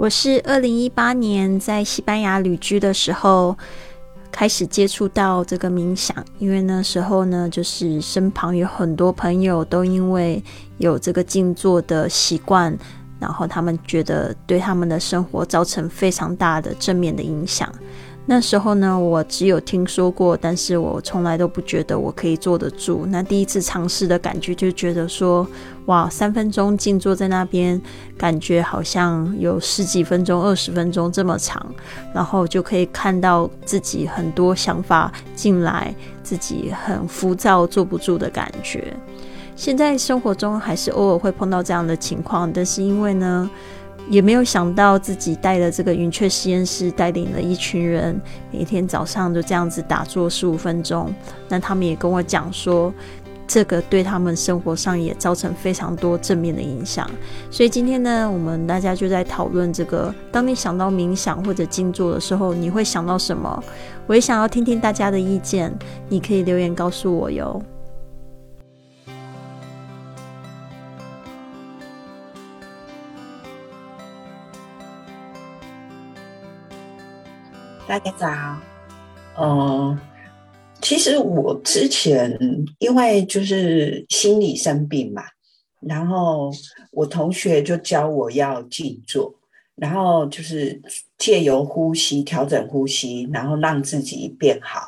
我是二零一八年在西班牙旅居的时候开始接触到这个冥想，因为那时候呢，就是身旁有很多朋友都因为有这个静坐的习惯，然后他们觉得对他们的生活造成非常大的正面的影响。那时候呢，我只有听说过，但是我从来都不觉得我可以坐得住。那第一次尝试的感觉，就觉得说，哇，三分钟静坐在那边，感觉好像有十几分钟、二十分钟这么长，然后就可以看到自己很多想法进来，自己很浮躁、坐不住的感觉。现在生活中还是偶尔会碰到这样的情况，但是因为呢。也没有想到自己带了这个云雀实验室，带领了一群人，每天早上就这样子打坐十五分钟。那他们也跟我讲说，这个对他们生活上也造成非常多正面的影响。所以今天呢，我们大家就在讨论这个：当你想到冥想或者静坐的时候，你会想到什么？我也想要听听大家的意见，你可以留言告诉我哟。大家早，嗯，其实我之前因为就是心理生病嘛，然后我同学就教我要静坐，然后就是借由呼吸调整呼吸，然后让自己变好。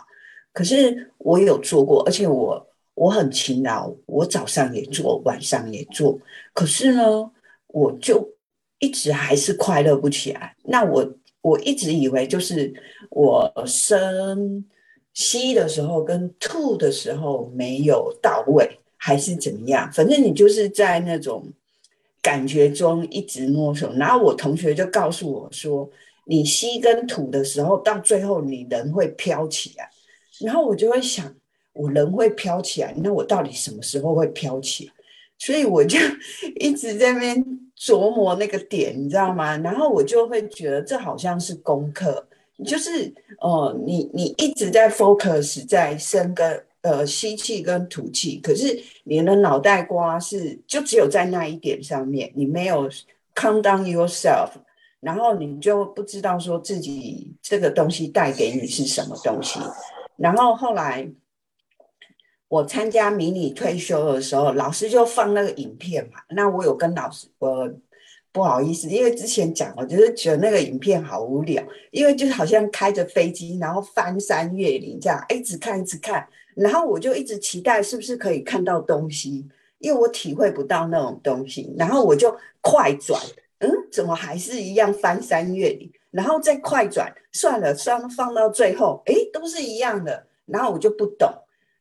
可是我有做过，而且我我很勤劳，我早上也做，晚上也做。可是呢，我就一直还是快乐不起来。那我。我一直以为就是我深吸的时候跟吐的时候没有到位，还是怎么样？反正你就是在那种感觉中一直摸索。然后我同学就告诉我说，你吸跟吐的时候，到最后你人会飘起来。然后我就会想，我人会飘起来，那我到底什么时候会飘起来？所以我就 一直在那边琢磨那个点，你知道吗？然后我就会觉得这好像是功课，就是哦，你你一直在 focus 在深跟呃吸气跟吐气，可是你的脑袋瓜是就只有在那一点上面，你没有 calm down yourself，然后你就不知道说自己这个东西带给你是什么东西，然后后来。我参加迷你退休的时候，老师就放那个影片嘛。那我有跟老师，我不好意思，因为之前讲我，就是觉得那个影片好无聊，因为就好像开着飞机，然后翻山越岭这样，一直看一直看，然后我就一直期待是不是可以看到东西，因为我体会不到那种东西，然后我就快转，嗯，怎么还是一样翻山越岭，然后再快转，算了，算放到最后，哎，都是一样的，然后我就不懂。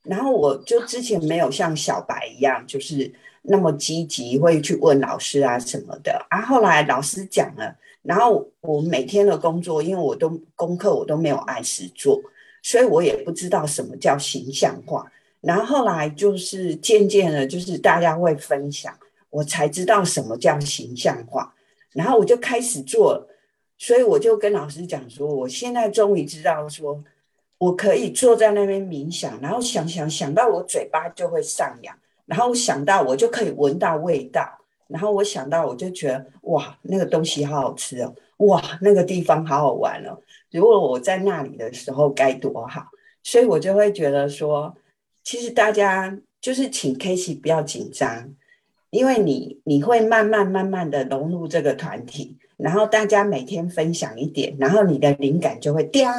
然后我就之前没有像小白一样，就是那么积极，会去问老师啊什么的啊。后来老师讲了，然后我每天的工作，因为我都功课我都没有按时做，所以我也不知道什么叫形象化。然后后来就是渐渐的，就是大家会分享，我才知道什么叫形象化。然后我就开始做，所以我就跟老师讲说，我现在终于知道说。我可以坐在那边冥想，然后想想想到我嘴巴就会上扬，然后想到我就可以闻到味道，然后我想到我就觉得哇，那个东西好好吃哦，哇，那个地方好好玩哦。如果我在那里的时候该多好，所以我就会觉得说，其实大家就是请 k a s e y 不要紧张，因为你你会慢慢慢慢的融入这个团体，然后大家每天分享一点，然后你的灵感就会叮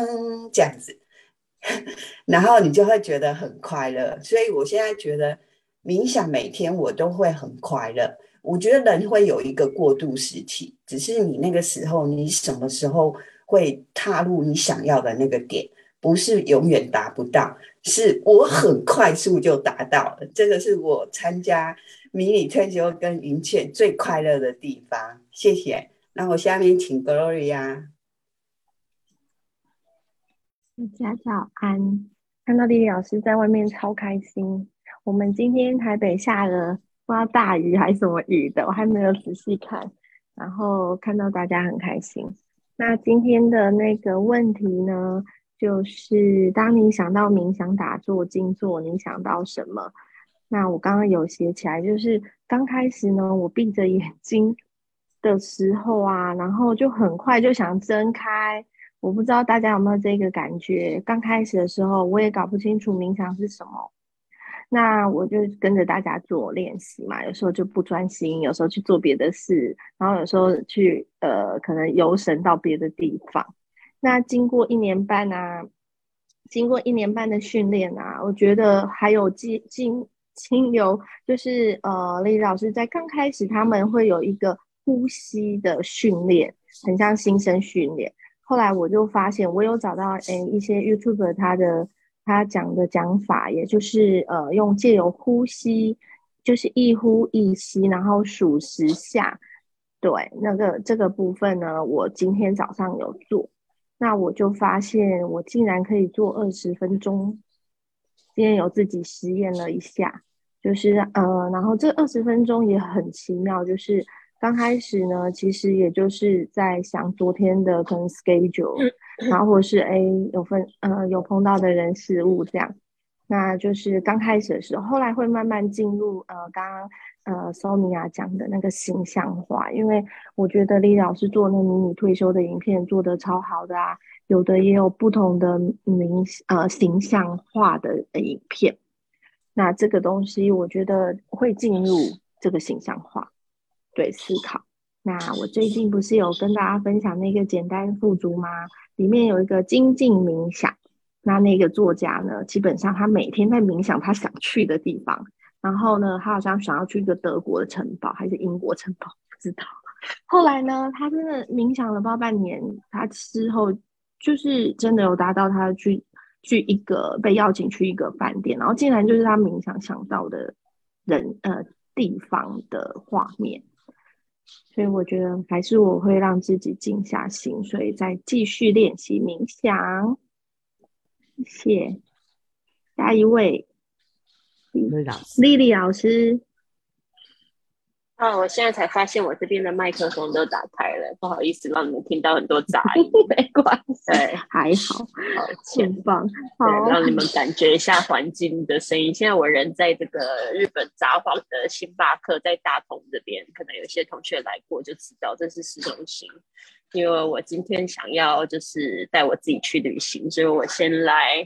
这样子。然后你就会觉得很快乐，所以我现在觉得冥想每天我都会很快乐。我觉得人会有一个过渡时期，只是你那个时候你什么时候会踏入你想要的那个点，不是永远达不到，是我很快速就达到了。这个是我参加迷你退休跟云雀最快乐的地方。谢谢。那我下面请 Gloria。大家早安！看到丽丽老师在外面超开心。我们今天台北下了不知道大雨还是什么雨的，我还没有仔细看。然后看到大家很开心。那今天的那个问题呢，就是当你想到冥想、打坐、静坐，你想到什么？那我刚刚有写起来，就是刚开始呢，我闭着眼睛，的时候啊，然后就很快就想睁开。我不知道大家有没有这个感觉？刚开始的时候，我也搞不清楚冥想是什么。那我就跟着大家做练习嘛，有时候就不专心，有时候去做别的事，然后有时候去呃，可能游神到别的地方。那经过一年半啊，经过一年半的训练啊，我觉得还有经经经由，就是呃，丽老师在刚开始他们会有一个呼吸的训练，很像新生训练。后来我就发现，我有找到诶一些 YouTube 他的他讲的讲法，也就是呃用借由呼吸，就是一呼一吸，然后数十下。对，那个这个部分呢，我今天早上有做，那我就发现我竟然可以做二十分钟。今天有自己实验了一下，就是呃，然后这二十分钟也很奇妙，就是。刚开始呢，其实也就是在想昨天的可能 schedule，然后或是哎有分呃有碰到的人事物这样，那就是刚开始的时候，后来会慢慢进入呃刚刚呃 Sonia 讲的那个形象化，因为我觉得李老师做那迷你退休的影片做的超好的啊，有的也有不同的名呃形象化的影片，那这个东西我觉得会进入这个形象化。对，思考。那我最近不是有跟大家分享那个简单富足吗？里面有一个精进冥想。那那个作家呢，基本上他每天在冥想他想去的地方。然后呢，他好像想要去一个德国的城堡，还是英国城堡，不知道。后来呢，他真的冥想了不半年，他之后就是真的有达到他去去一个被邀请去一个饭店，然后竟然就是他冥想想到的人呃地方的画面。所以我觉得还是我会让自己静下心，所以再继续练习冥想。谢谢，下一位，丽丽老师。啊！我现在才发现我这边的麦克风都打开了，不好意思让你们听到很多杂音。没关系，对，还好，好，前方，好，让你们感觉一下环境的声音。现在我人在这个日本札幌的星巴克，在大同这边，可能有些同学来过就知道这是市中心。因为我今天想要就是带我自己去旅行，所以我先来。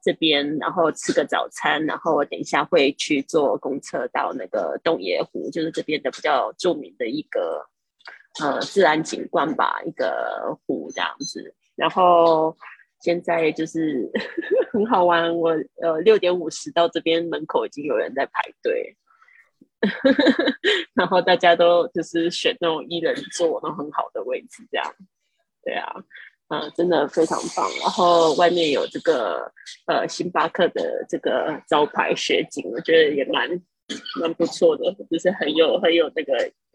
这边，然后吃个早餐，然后我等一下会去坐公车到那个洞爷湖，就是这边的比较著名的一个呃自然景观吧，一个湖这样子。然后现在就是 很好玩，我呃六点五十到这边门口已经有人在排队，然后大家都就是选那种一人座，那种很好的位置这样，对啊。嗯，真的非常棒。然后外面有这个呃星巴克的这个招牌雪景，我觉得也蛮蛮不错的，就是很有很有那个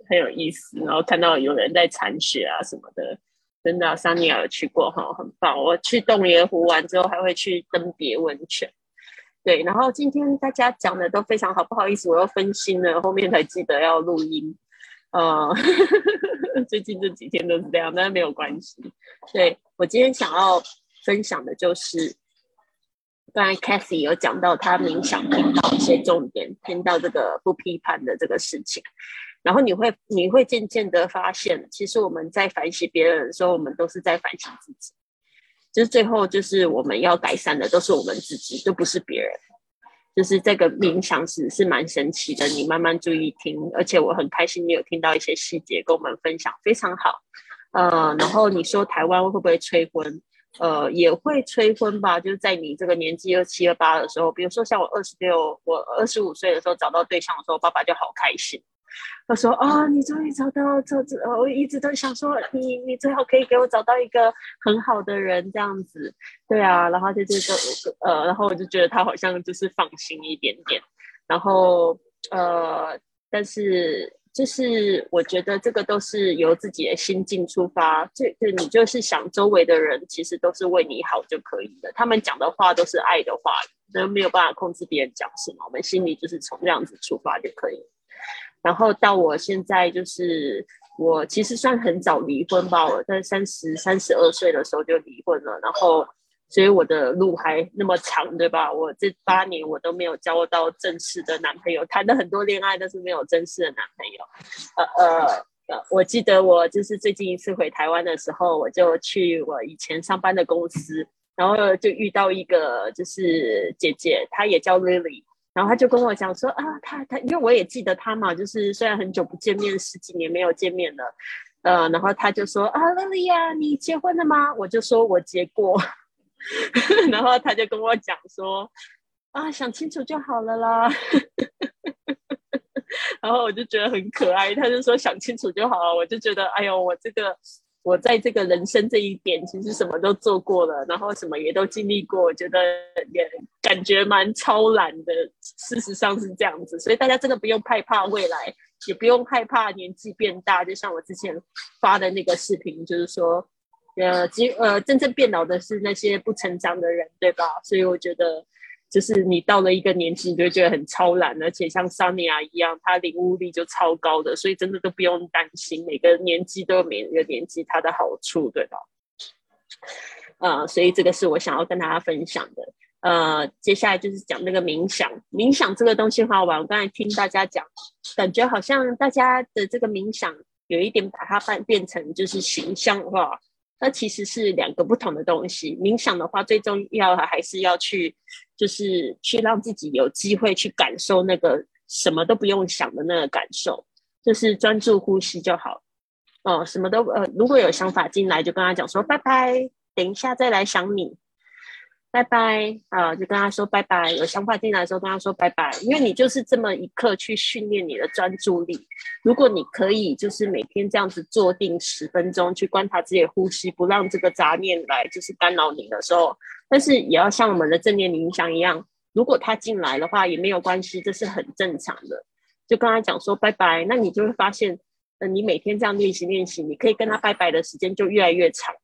很有意思。然后看到有人在铲雪啊什么的，真的，桑尼亚有去过哈，很棒。我去洞爷湖完之后，还会去登别温泉。对，然后今天大家讲的都非常好，不好意思，我又分心了，后面才记得要录音。呃，最近这几天都是这样，但是没有关系。对我今天想要分享的就是，刚才 Cathy 有讲到他冥想听到一些重点，听到这个不批判的这个事情，然后你会你会渐渐的发现，其实我们在反省别人的时候，我们都是在反省自己，就是最后就是我们要改善的都是我们自己，都不是别人。就是这个冥想是是蛮神奇的，你慢慢注意听，而且我很开心你有听到一些细节跟我们分享，非常好。呃，然后你说台湾会不会催婚？呃，也会催婚吧，就是在你这个年纪二七二八的时候，比如说像我二十六，我二十五岁的时候找到对象的时候，爸爸就好开心。他说：“啊，你终于找到这这，我一直都想说，你你最好可以给我找到一个很好的人这样子，对啊。然后就就就呃，然后我就觉得他好像就是放心一点点。然后呃，但是就是我觉得这个都是由自己的心境出发，这这你就是想周围的人其实都是为你好就可以了，他们讲的话都是爱的话语，那没有办法控制别人讲什么，我们心里就是从这样子出发就可以。”然后到我现在就是我其实算很早离婚吧，我在三十三十二岁的时候就离婚了。然后所以我的路还那么长，对吧？我这八年我都没有交到正式的男朋友，谈了很多恋爱，但是没有正式的男朋友。呃呃，我记得我就是最近一次回台湾的时候，我就去我以前上班的公司，然后就遇到一个就是姐姐，她也叫 Lily，然后他就跟我讲说啊，他他因为我也记得他嘛，就是虽然很久不见面，十几年没有见面了，呃，然后他就说啊，Lily 呀，你结婚了吗？我就说我结过，然后他就跟我讲说啊，想清楚就好了啦。然后我就觉得很可爱，他就说想清楚就好了。我就觉得，哎呦，我这个我在这个人生这一点，其实什么都做过了，然后什么也都经历过，我觉得也感觉蛮超然的。事实上是这样子，所以大家真的不用害怕未来，也不用害怕年纪变大。就像我之前发的那个视频，就是说，呃，其呃，真正变老的是那些不成长的人，对吧？所以我觉得。就是你到了一个年纪，你就觉得很超然，而且像桑尼亚一样，他领悟力就超高的，所以真的都不用担心。每个年纪都有每个年纪它的好处，对吧？呃，所以这个是我想要跟大家分享的。呃，接下来就是讲那个冥想。冥想这个东西很好玩，我刚才听大家讲，感觉好像大家的这个冥想有一点把它变变成就是形象化。那其实是两个不同的东西。冥想的话，最重要还是要去，就是去让自己有机会去感受那个什么都不用想的那个感受，就是专注呼吸就好。哦，什么都呃，如果有想法进来，就跟他讲说拜拜，等一下再来想你。拜拜啊！就跟他说拜拜。有想法进来的时候，跟他说拜拜。因为你就是这么一刻去训练你的专注力。如果你可以，就是每天这样子坐定十分钟，去观察自己的呼吸，不让这个杂念来就是干扰你的时候，但是也要像我们的正念冥想一样，如果他进来的话也没有关系，这是很正常的。就跟他讲说拜拜，那你就会发现，呃，你每天这样练习练习，你可以跟他拜拜的时间就越来越长。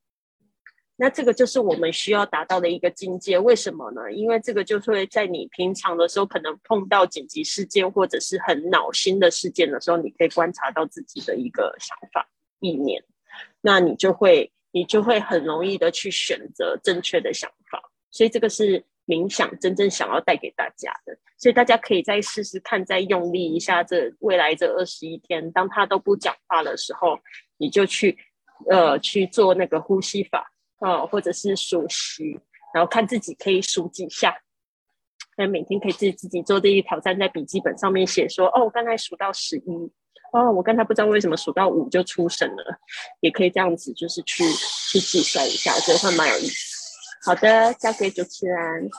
那这个就是我们需要达到的一个境界，为什么呢？因为这个就会在你平常的时候，可能碰到紧急事件或者是很恼心的事件的时候，你可以观察到自己的一个想法、意念，那你就会你就会很容易的去选择正确的想法。所以这个是冥想真正想要带给大家的。所以大家可以再试试看，再用力一下，这未来这二十一天，当他都不讲话的时候，你就去呃去做那个呼吸法。哦，或者是数十，然后看自己可以数几下。那每天可以自己自己做这一挑战，在笔记本上面写说：哦，我刚才数到十一，哦，我刚才不知道为什么数到五就出神了。也可以这样子，就是去去计算一下，我觉得会蛮有意思。好的，交给主持人。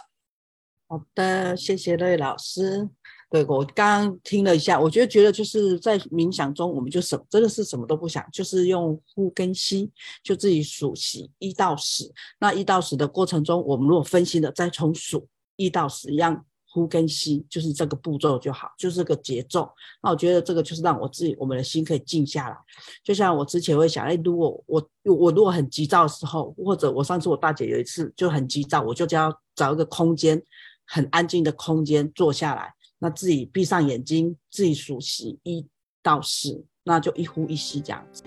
好的，谢谢瑞老师。对我刚刚听了一下，我觉得觉得就是在冥想中，我们就什真的是什么都不想，就是用呼跟吸，就自己数息一到十。那一到十的过程中，我们如果分心了，再从数一到十一样呼跟吸，就是这个步骤就好，就是个节奏。那我觉得这个就是让我自己我们的心可以静下来。就像我之前会想，哎，如果我我如果很急躁的时候，或者我上次我大姐有一次就很急躁，我就要找一个空间，很安静的空间坐下来。那自己闭上眼睛，自己数息一到十，那就一呼一吸这样子。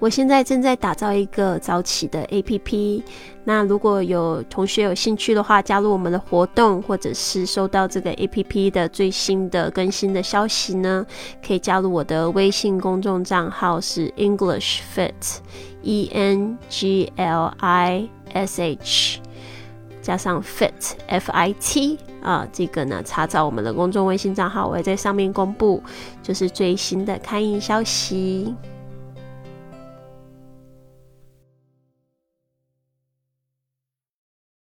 我现在正在打造一个早起的 APP，那如果有同学有兴趣的话，加入我们的活动，或者是收到这个 APP 的最新的更新的消息呢，可以加入我的微信公众账号是 English Fit，E N G L I S H。加上 fit f i t 啊，这个呢，查找我们的公众微信账号，我会在上面公布，就是最新的开印消息。